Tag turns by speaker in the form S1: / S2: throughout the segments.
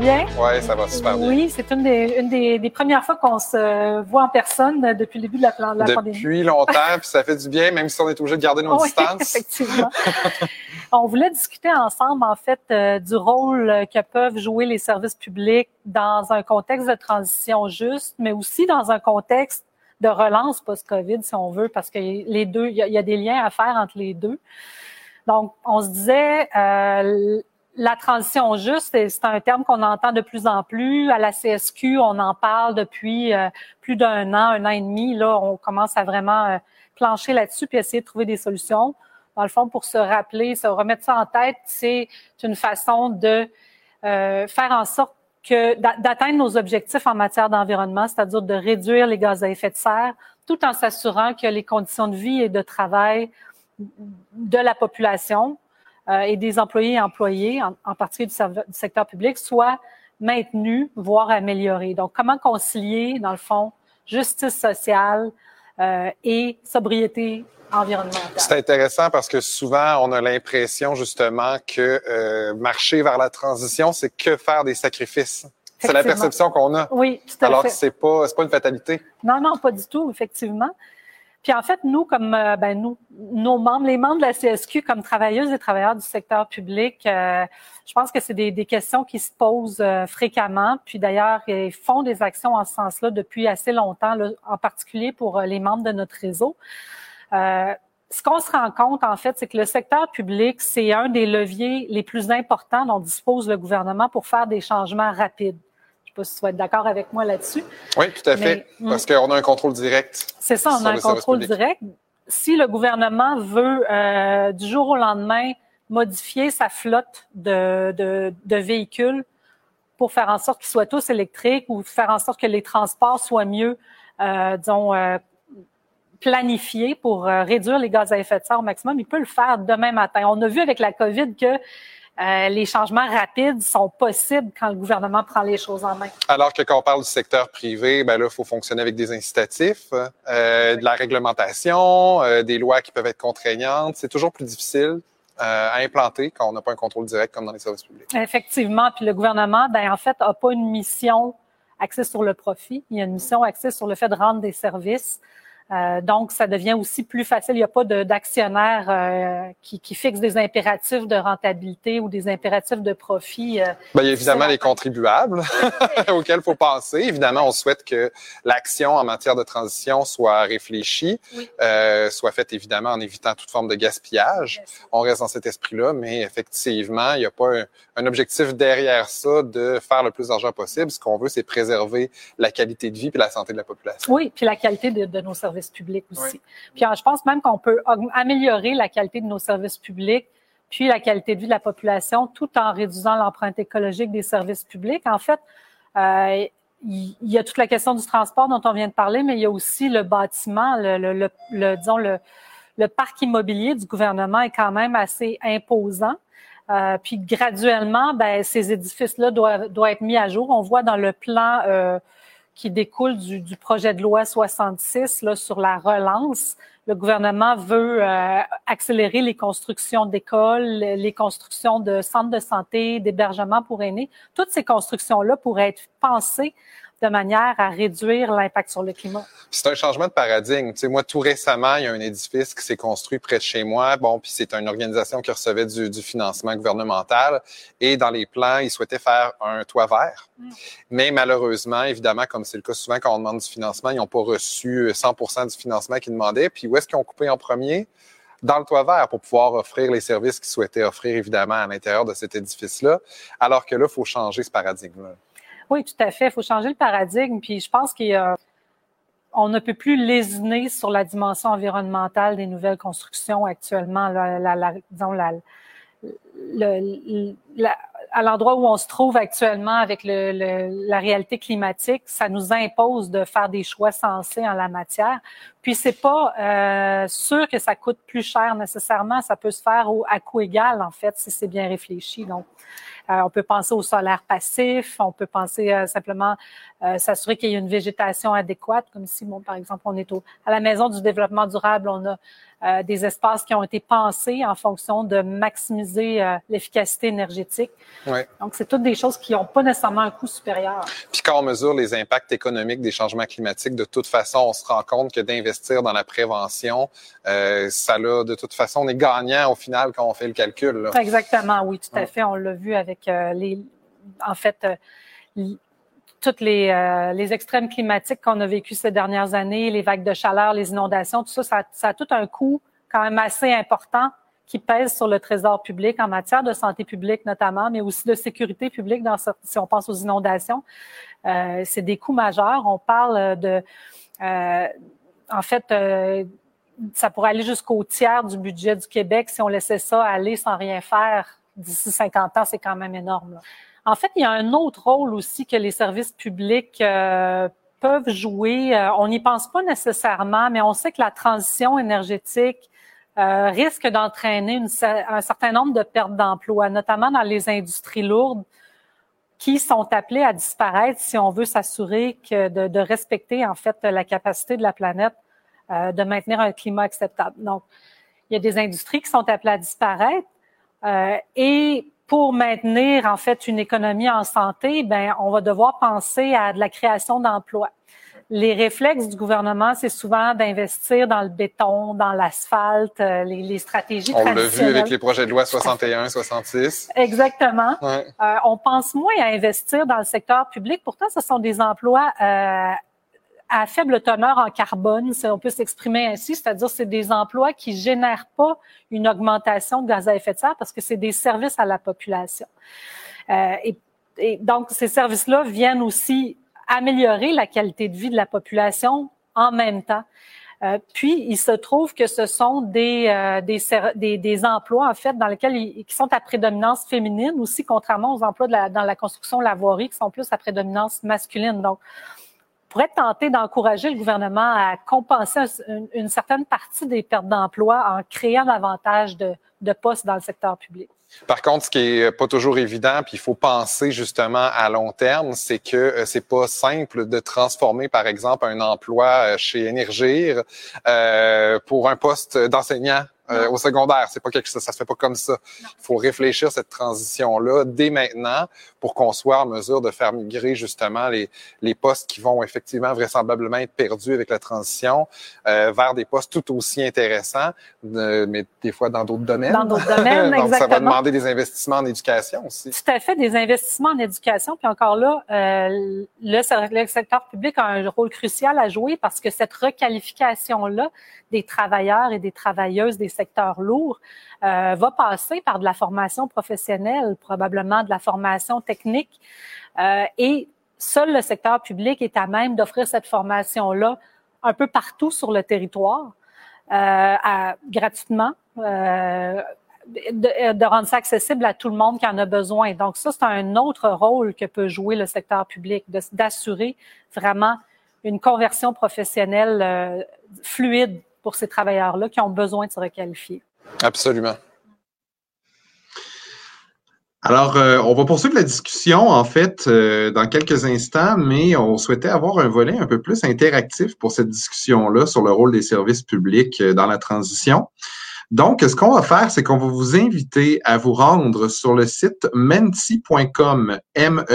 S1: Bien?
S2: Oui, ça va super bien.
S1: Oui, c'est une, des, une des, premières fois qu'on se voit en personne depuis le début de la, pandémie.
S2: Depuis longtemps, puis ça fait du bien, même si on est obligé de garder nos
S1: oui,
S2: distances.
S1: effectivement. on voulait discuter ensemble, en fait, euh, du rôle que peuvent jouer les services publics dans un contexte de transition juste, mais aussi dans un contexte de relance post-COVID, si on veut, parce que les deux, il y, a des liens à faire entre les deux. Donc, on se disait, euh, la transition juste, c'est un terme qu'on entend de plus en plus. À la CSQ, on en parle depuis euh, plus d'un an, un an et demi. Là, on commence à vraiment euh, plancher là-dessus puis essayer de trouver des solutions. Dans le fond, pour se rappeler, se remettre ça en tête, c'est une façon de euh, faire en sorte que d'atteindre nos objectifs en matière d'environnement, c'est-à-dire de réduire les gaz à effet de serre, tout en s'assurant que les conditions de vie et de travail de la population euh, et des employés et employés, en, particulier du, secteur public, soient maintenus, voire améliorés. Donc, comment concilier, dans le fond, justice sociale euh, et sobriété environnementale?
S2: C'est intéressant parce que souvent, on a l'impression justement que euh, marcher vers la transition, c'est que faire des sacrifices. C'est la perception qu'on a.
S1: Oui, tout à
S2: Alors
S1: fait.
S2: Alors, c'est pas, c'est pas une fatalité.
S1: Non, non, pas du tout, effectivement. Puis en fait, nous, comme euh, ben, nous, nos membres, les membres de la CSQ, comme travailleuses et travailleurs du secteur public, euh, je pense que c'est des, des, questions qui se posent euh, fréquemment. Puis d'ailleurs, ils font des actions en ce sens-là depuis assez longtemps, en particulier pour les membres de notre réseau. ce qu'on se rend compte, en fait, c'est que le secteur public, c'est un des leviers les plus importants dont dispose le gouvernement pour faire des changements rapides pas si tu vas être d'accord avec moi là-dessus.
S2: Oui, tout à fait. parce qu'on a un contrôle direct.
S1: C'est ça, on a un contrôle direct. Si le gouvernement veut, euh, du jour au lendemain, modifier sa flotte de, de, véhicules pour faire en sorte qu'ils soient tous électriques ou faire en sorte que les transports soient mieux, euh, disons, euh, planifiés pour euh, réduire les gaz à effet de serre au maximum, il peut le faire demain matin. On a vu avec la COVID que euh, les changements rapides sont possibles quand le gouvernement prend les choses en main.
S2: Alors que quand on parle du secteur privé, ben là, il faut fonctionner avec des incitatifs, euh, de la réglementation, euh, des lois qui peuvent être contraignantes. C'est toujours plus difficile à implanter quand on n'a pas un contrôle direct comme dans les services publics.
S1: Effectivement, puis le gouvernement, ben en fait, n'a pas une mission axée sur le profit. Il y a une mission axée sur le fait de rendre des services. Euh, donc, ça devient aussi plus facile. Il n'y a pas d'actionnaire euh, qui, qui, fixe des impératifs de rentabilité ou des impératifs de profit.
S2: Euh, ben, il y a évidemment les contribuables auxquels il faut penser. Évidemment, on souhaite que l'action en matière de transition soit réfléchie, euh, soit faite évidemment en évitant toute forme de gaspillage. On reste dans cet esprit-là, mais effectivement, il n'y a pas un, un, objectif derrière ça de faire le plus d'argent possible. Ce qu'on veut, c'est préserver la qualité de vie et la santé de la population.
S1: Oui, puis la qualité de, de nos services publics aussi. Puis je pense même qu'on peut améliorer la qualité de nos services publics puis la qualité de vie de la population tout en réduisant l'empreinte écologique des services publics. En fait, euh, il y a toute la question du transport dont on vient de parler, mais il y a aussi le bâtiment, le, le, le, disons le, le parc immobilier du gouvernement est quand même assez imposant. Euh, puis graduellement, ben, ces édifices-là doivent, doivent être mis à jour. On voit dans le plan euh, qui découle du, du, projet de loi 66 là, sur la relance. Le gouvernement veut euh, accélérer les constructions d'écoles, les constructions de centres de santé, d'hébergement pour aînés. Toutes ces constructions-là pourraient être pensées de manière à réduire l'impact sur le climat.
S2: C'est un changement de paradigme. Tu sais, moi, tout récemment, il y a un édifice qui s'est construit près de chez moi. Bon, puis c'est une organisation qui recevait du, du, financement gouvernemental. Et dans les plans, ils souhaitaient faire un toit vert. Mm. Mais malheureusement, évidemment, comme c'est le cas souvent quand on demande du financement, ils n'ont pas reçu 100 du financement qu'ils demandaient. Puis où est-ce qu'ils ont coupé en premier? dans le toit vert pour pouvoir offrir les services qu'ils souhaitaient offrir, évidemment, à l'intérieur de cet édifice-là. Alors que là, il faut changer ce paradigme-là.
S1: Oui, tout à fait. Il faut changer le paradigme. Puis je pense qu'on ne peut plus lésiner sur la dimension environnementale des nouvelles constructions actuellement. La, à l'endroit où on se trouve actuellement avec la réalité climatique, ça nous impose de faire des choix sensés en la matière. Puis c'est pas euh, sûr que ça coûte plus cher nécessairement. Ça peut se faire à coût égal en fait si c'est bien réfléchi. Donc on peut penser au solaire passif, on peut penser simplement s'assurer qu'il y ait une végétation adéquate, comme si, bon, par exemple, on est au, à la maison du développement durable, on a euh, des espaces qui ont été pensés en fonction de maximiser euh, l'efficacité énergétique.
S2: Ouais.
S1: Donc, c'est toutes des choses qui n'ont pas nécessairement un coût supérieur.
S2: Puis quand on mesure les impacts économiques des changements climatiques, de toute façon, on se rend compte que d'investir dans la prévention, euh, ça là, de toute façon, on est gagnant au final quand on fait le calcul. Là.
S1: Exactement, oui, tout à fait. On l'a vu avec euh, en fait, toutes les, euh, les extrêmes climatiques qu'on a vécu ces dernières années, les vagues de chaleur, les inondations, tout ça, ça, a tout un coût quand même assez important qui pèse sur le trésor public en matière de santé publique notamment, mais aussi de sécurité publique si on pense aux inondations. Euh, c'est des coûts majeurs. On parle de, euh, en fait, euh, ça pourrait aller jusqu'au tiers du budget du Québec si on laissait ça aller sans rien faire d'ici 50 ans. C'est quand même énorme. Là. En fait, il y a un autre rôle aussi que les services publics euh, peuvent jouer. Euh, on n'y pense pas nécessairement, mais on sait que la transition énergétique euh, risque d'entraîner un certain nombre de pertes d'emplois, notamment dans les industries lourdes qui sont appelées à disparaître si on veut s'assurer de, de, respecter en fait la capacité de la planète de maintenir un climat acceptable. Donc, il y a des industries qui sont appelées à disparaître et pour maintenir en fait une économie en santé, ben on va devoir penser à de la création d'emplois. Les réflexes du gouvernement, c'est souvent d'investir dans le béton, dans l'asphalte, euh, les, les, stratégies
S2: On l'a vu avec les projets de loi 61, 66.
S1: Exactement.
S2: Ouais.
S1: Euh, on pense moins à investir dans le secteur public. Pourtant, ce sont des emplois euh, à faible teneur en carbone, si on peut s'exprimer ainsi, c'est-à-dire c'est des emplois qui génèrent pas une augmentation de gaz à effet de serre parce que c'est des services à la population. Euh, et, et, donc ces services-là viennent aussi améliorer la qualité de vie de la population en même temps. Euh, puis il se trouve que ce sont des, euh, des, des, des, emplois en fait dans lesquels ils, qui sont à prédominance féminine aussi, contrairement aux emplois de la, dans la construction la voirie qui sont plus à prédominance masculine. Donc pourrait tenter d'encourager le gouvernement à compenser une, certaine partie des pertes d'emplois en créant davantage de, de, postes dans le secteur public.
S2: Par contre, ce qui est pas toujours évident, puis il faut penser justement à long terme, c'est que euh, c'est pas simple de transformer, par exemple, un emploi euh, chez Énergir euh, pour un poste d'enseignant euh, au secondaire. C'est pas quelque chose, ça se fait pas comme ça. Il faut réfléchir cette transition-là dès maintenant pour qu'on soit en mesure de faire migrer justement les, les postes qui vont effectivement vraisemblablement être perdus avec la transition euh, vers des postes tout aussi intéressants, euh, mais des fois dans d'autres domaines.
S1: Dans d'autres domaines,
S2: Donc,
S1: exactement.
S2: ça va demander des investissements en éducation aussi.
S1: Tout à fait, des investissements en éducation. Puis encore là, euh, le, le secteur public a un rôle crucial à jouer parce que cette requalification-là des travailleurs et des travailleuses des secteurs lourds euh, va passer par de la formation professionnelle, probablement de la formation technique. Euh, et seul le secteur public est à même d'offrir cette formation-là un peu partout sur le territoire, euh, gratuitement. De, rendre ça accessible à tout le monde qui en a besoin. Donc ça, c'est un autre rôle que peut jouer le secteur public, d'assurer vraiment une conversion professionnelle fluide pour ces travailleurs-là qui ont besoin de se requalifier.
S2: Absolument.
S3: Alors, euh, on va poursuivre la discussion, en fait, euh, dans quelques instants, mais on souhaitait avoir un volet un peu plus interactif pour cette discussion-là sur le rôle des services publics euh, dans la transition. Donc, ce qu'on va faire, c'est qu'on va vous inviter à vous rendre sur le site menti.com, M-E-N-T-I.com,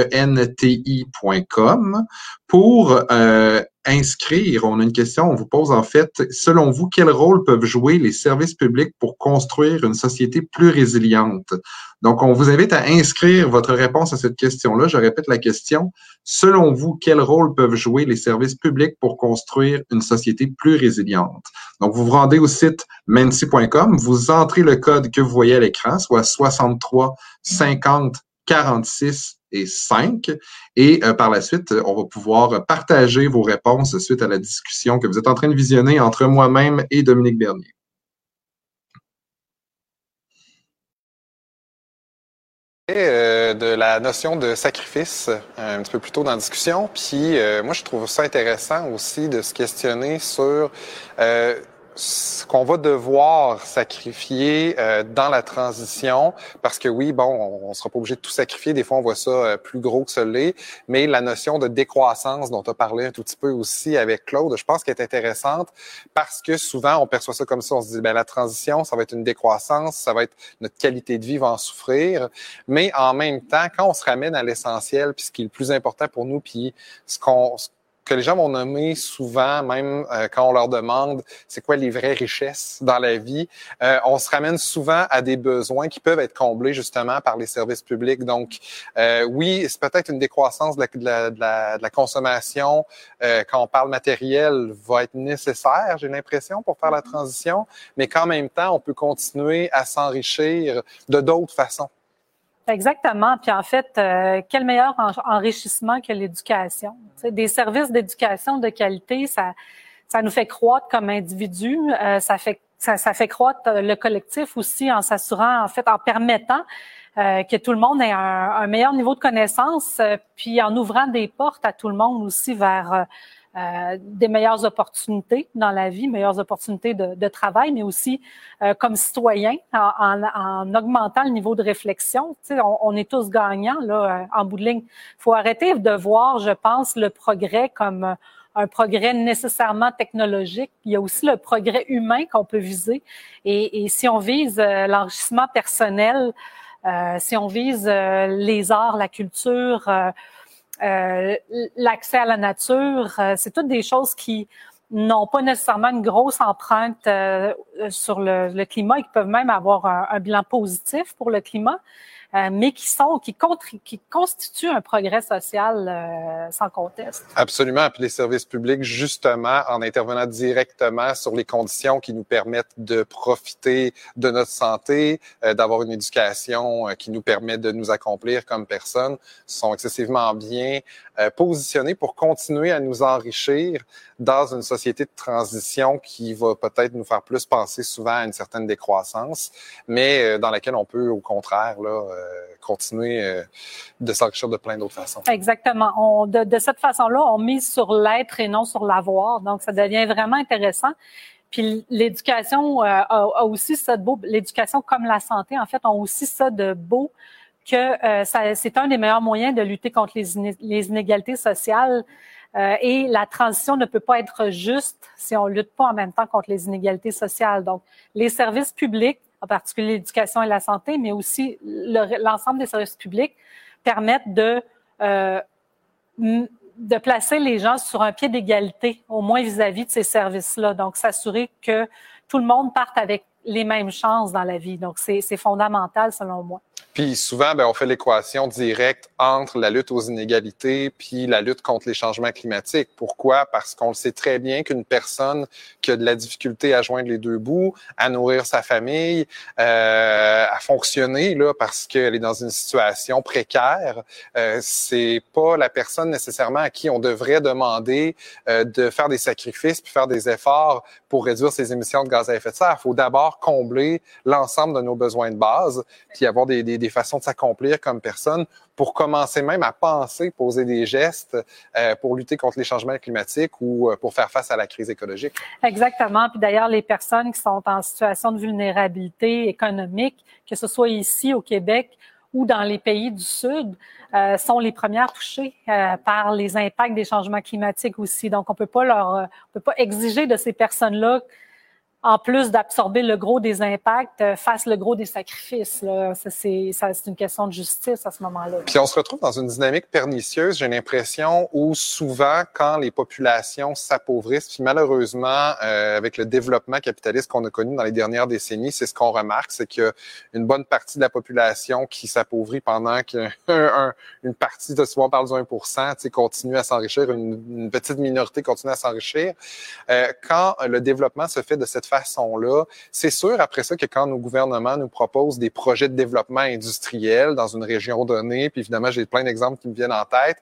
S3: pour euh, inscrire. On a une question, on vous pose en fait, selon vous, quel rôle peuvent jouer les services publics pour construire une société plus résiliente? Donc, on vous invite à inscrire votre réponse à cette question-là. Je répète la question. Selon vous, quel rôle peuvent jouer les services publics pour construire une société plus résiliente? Donc, vous vous rendez au site mensi.com, vous entrez le code que vous voyez à l'écran, soit 63 50 46 et 5. Et euh, par la suite, on va pouvoir partager vos réponses suite à la discussion que vous êtes en train de visionner entre moi-même et Dominique Bernier.
S2: Euh, de la notion de sacrifice un petit peu plus tôt dans la discussion. Puis euh, moi, je trouve ça intéressant aussi de se questionner sur ce qu'on va devoir sacrifier euh, dans la transition, parce que oui, bon, on, ne sera pas obligé de tout sacrifier. Des fois, on voit ça euh, plus gros que ce l'est. Mais la notion de décroissance dont tu as parlé un tout petit peu aussi avec Claude, je pense qu'elle est intéressante parce que souvent, on perçoit ça comme ça. On se dit, ben la transition, ça va être une décroissance, ça va être notre qualité de vie va en souffrir. Mais en même temps, quand on se ramène à l'essentiel, puis ce qui est le plus important pour nous, puis ce qu'on que les gens vont nommer souvent, même euh, quand on leur demande c'est quoi les vraies richesses dans la vie, euh, on se ramène souvent à des besoins qui peuvent être comblés justement par les services publics. Donc, euh, oui, c'est peut-être une décroissance de la, de la, de la, consommation quand on parle matériel va être nécessaire, j'ai l'impression, pour faire la mm-hmm. transition, mais qu'en même temps, on peut continuer à s'enrichir de d'autres façons.
S1: Exactement. Puis en fait, euh, quel meilleur enrichissement que l'éducation? des services d'éducation de qualité, ça, ça nous fait croître comme individus, euh, ça fait ça, ça, fait croître le collectif aussi en s'assurant, en fait, en permettant euh, que tout le monde ait un, un meilleur niveau de connaissance, puis en ouvrant des portes à tout le monde aussi vers euh, des meilleures opportunités dans la vie, meilleures opportunités de, de travail, mais aussi euh, comme citoyen, en, en, en, augmentant le niveau de réflexion. Tu sais, on, on, est tous gagnants là, euh, en bout de ligne. Faut arrêter de voir, je pense, le progrès comme un progrès nécessairement technologique. Il y a aussi le progrès humain qu'on peut viser. Et, et si on vise l'enrichissement personnel, euh, si on vise les arts, la culture, euh, l'accès à la nature, euh, c'est toutes des choses qui n'ont pas nécessairement une grosse empreinte euh, sur le, climat et qui peuvent même avoir un bilan positif pour le climat. Euh, mais qui sont, qui, qui constituent un progrès social euh, sans conteste.
S2: Absolument. Puis les services publics, justement, en intervenant directement sur les conditions qui nous permettent de profiter de notre santé, euh, d'avoir une éducation qui nous permet de nous accomplir comme personnes, sont excessivement bien positionnés pour continuer à nous enrichir dans une société de transition qui va peut-être nous faire plus penser souvent à une certaine décroissance, mais dans laquelle on peut, au contraire, là, euh, continuer euh, de s'enrichir de plein d'autres façons.
S1: Exactement. On, de, de cette façon-là, on mise sur l'être et non sur l'avoir. Donc, ça devient vraiment intéressant. Puis l'éducation euh, a, aussi ça de beau. L'éducation comme la santé, en fait, ont aussi ça de beau que euh, c'est un des meilleurs moyens de lutter contre les, inégalités sociales. Euh, et la transition ne peut pas être juste si on lutte pas en même temps contre les inégalités sociales. Donc, les services publics en particulier l'éducation et la santé, mais aussi l'ensemble des services publics permettent de, euh, de placer les gens sur un pied d'égalité, au moins vis-à-vis de ces services-là. Donc, s'assurer que tout le monde parte avec les mêmes chances dans la vie. Donc, c'est fondamental selon moi.
S2: Puis souvent, ben, on fait l'équation directe entre la lutte aux inégalités puis la lutte contre les changements climatiques. Pourquoi? Parce qu'on le sait très bien qu'une personne qui a de la difficulté à joindre les deux bouts, à nourrir sa famille, euh, à fonctionner là parce qu'elle est dans une situation précaire, euh, c'est pas la personne nécessairement à qui on devrait demander euh, de faire des sacrifices puis faire des efforts pour réduire ses émissions de gaz à effet de serre. Il faut d'abord combler l'ensemble de nos besoins de base puis avoir des, des des façons de s'accomplir comme personne pour commencer même à penser, poser des gestes euh, pour lutter contre les changements climatiques ou euh, pour faire face à la crise écologique.
S1: Exactement. Puis d'ailleurs, les personnes qui sont en situation de vulnérabilité économique, que ce soit ici au Québec ou dans les pays du Sud, euh, sont les premières touchées par les impacts des changements climatiques aussi. Donc, on peut pas leur, on peut pas exiger de ces personnes-là en plus d'absorber le gros des impacts, euh, fasse le gros des sacrifices. Ça, c'est, ça, c'est une question de justice à ce moment-là.
S2: Puis on se retrouve dans une dynamique pernicieuse, j'ai l'impression, où souvent, quand les populations s'appauvrissent, puis malheureusement, euh, avec le développement capitaliste qu'on a connu dans les dernières décennies, c'est ce qu'on remarque, c'est qu'il y a une bonne partie de la population qui s'appauvrit pendant qu'une une partie, de souvent on parle du 1% continue à s'enrichir, une, une, petite minorité continue à s'enrichir. Euh, quand le développement se fait de cette façon, façon-là. C'est sûr, après ça, que quand nos gouvernements nous proposent des projets de développement industriel dans une région donnée, puis évidemment, j'ai plein d'exemples qui me viennent en tête,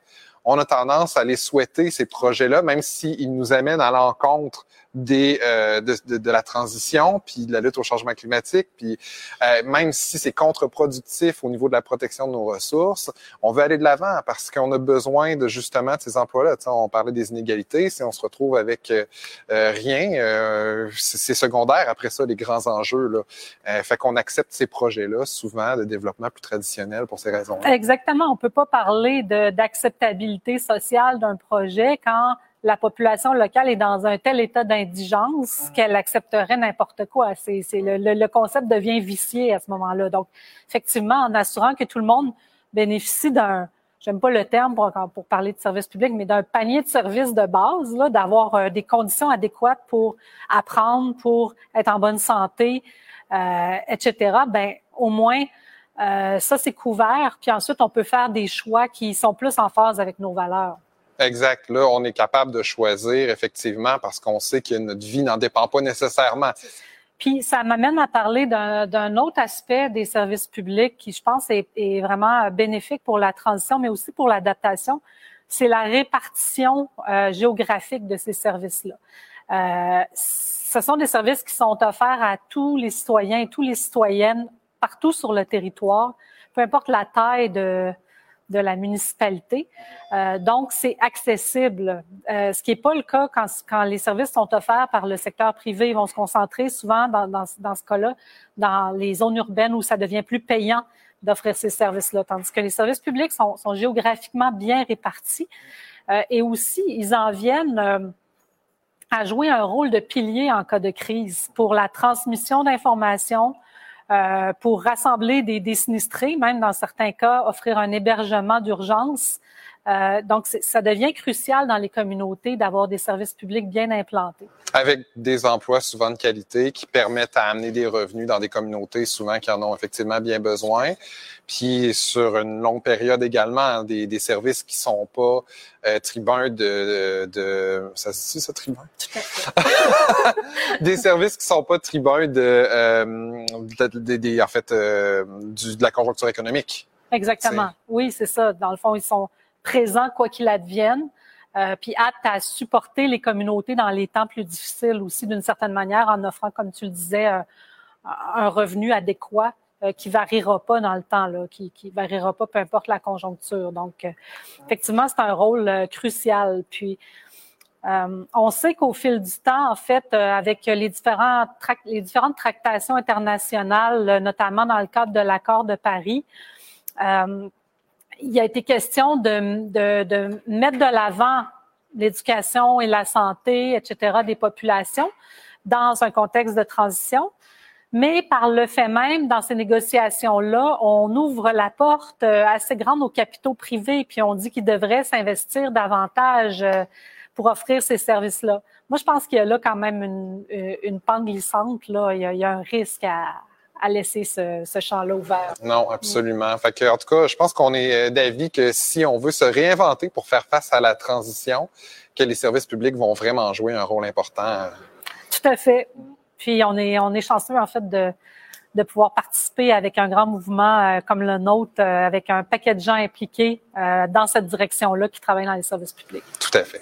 S2: on a tendance à les souhaiter, ces projets-là, même s'ils nous amènent à l'encontre des euh, de, de, de, la transition, puis de la lutte au changement climatique, puis euh, même si c'est contre-productif au niveau de la protection de nos ressources, on veut aller de l'avant parce qu'on a besoin de justement de ces emplois-là. on parlait des inégalités, si on se retrouve avec euh, rien, c'est secondaire après ça les grands enjeux. Là. fait qu'on accepte ces projets-là souvent de développement plus traditionnel pour ces raisons. -là.
S1: Exactement, on peut pas parler d'acceptabilité sociale d'un projet quand la population locale est dans un tel état d'indigence qu'elle accepterait n'importe quoi. C'est, le, le, concept devient vicié à ce moment-là. Donc, effectivement, en assurant que tout le monde bénéficie d'un, j'aime pas le terme pour, pour parler de service public, mais d'un panier de services de base, là, d'avoir euh, des conditions adéquates pour apprendre, pour être en bonne santé, euh, etc. Ben, au moins, euh, ça c'est couvert. Puis ensuite, on peut faire des choix qui sont plus en phase avec nos valeurs.
S2: Exact. Là, on est capable de choisir effectivement parce qu'on sait que notre vie n'en dépend pas nécessairement.
S1: Puis ça m'amène à parler d'un autre aspect des services publics qui, je pense, est, est, vraiment bénéfique pour la transition, mais aussi pour l'adaptation. C'est la répartition euh, géographique de ces services-là. Euh, ce sont des services qui sont offerts à tous les citoyens et toutes les citoyennes partout sur le territoire, peu importe la taille de, de la municipalité. Euh, donc, c'est accessible, euh, ce qui n'est pas le cas quand, quand, les services sont offerts par le secteur privé. Ils vont se concentrer souvent dans, dans, ce cas-là dans les zones urbaines où ça devient plus payant d'offrir ces services-là, tandis que les services publics sont, géographiquement bien répartis. Euh, et aussi, ils en viennent à jouer un rôle de pilier en cas de crise pour la transmission d'informations, euh, pour rassembler des, des, sinistrés, même dans certains cas, offrir un hébergement d'urgence. Euh, donc, ça devient crucial dans les communautés d'avoir des services publics bien implantés.
S2: Avec des emplois souvent de qualité qui permettent à amener des revenus dans des communautés souvent qui en ont effectivement bien besoin. Puis sur une longue période également, des, des services qui sont pas euh, tribuns de, de, ça se dit ça tribun? des services qui sont pas tribuns de, euh, de, de, en fait euh, du, de la conjoncture économique.
S1: Exactement. Oui, c'est ça. Dans le fond, ils sont présents quoi qu'il advienne. Euh, puis apte à supporter les communautés dans les temps plus difficiles aussi d'une certaine manière en offrant, comme tu le disais, un, revenu adéquat euh, qui variera pas dans le temps, là, qui, qui variera pas peu importe la conjoncture. Donc, euh, effectivement, c'est un rôle euh, crucial. Puis, on sait qu'au fil du temps, en fait, avec les, différents les différentes tractations internationales, notamment dans le cadre de l'accord de Paris, il a été question de, de, de mettre de l'avant l'éducation et la santé, etc., des populations dans un contexte de transition. Mais par le fait même, dans ces négociations-là, on ouvre la porte euh, assez grande aux capitaux privés, puis on dit qu'ils devraient s'investir davantage euh, pour offrir ces services-là. Moi, je pense qu'il y a là quand même une, euh, une pente glissante. Là. Il, y a, il y a un risque à, à laisser ce, ce champ-là ouvert.
S2: Non, absolument. Fait que, en tout cas, je pense qu'on est d'avis que si on veut se réinventer pour faire face à la transition, que les services publics vont vraiment jouer un rôle important.
S1: Tout à fait. Puis on est, on est chanceux en fait de, de pouvoir participer avec un grand mouvement euh, comme le nôtre, euh, avec un paquet de gens impliqués euh, dans cette direction-là qui travaillent dans les services publics.
S2: Tout à fait.